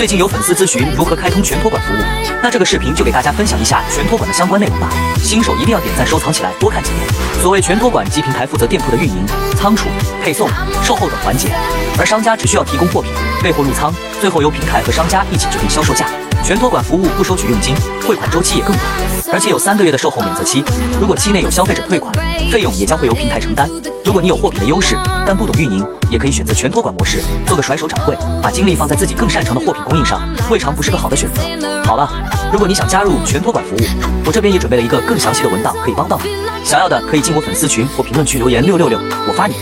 最近有粉丝咨询如何开通全托管服务，那这个视频就给大家分享一下全托管的相关内容吧。新手一定要点赞收藏起来，多看几遍。所谓全托管即平台负责店铺的运营、仓储、配送、售后等环节，而商家只需要提供货品，备货入仓，最后由平台和商家一起决定销售价。全托管服务不收取佣金，汇款周期也更短，而且有三个月的售后免责期。如果期内有消费者退款，费用也将会由平台承担。如果你有货品的优势，但不懂运营，也可以选择全托管模式，做个甩手掌柜，把精力放在自己更擅长的货品供应上，未尝不是个好的选择。好了，如果你想加入全托管服务，我这边也准备了一个更详细的文档可以帮到你。想要的可以进我粉丝群或评论区留言六六六，我发你。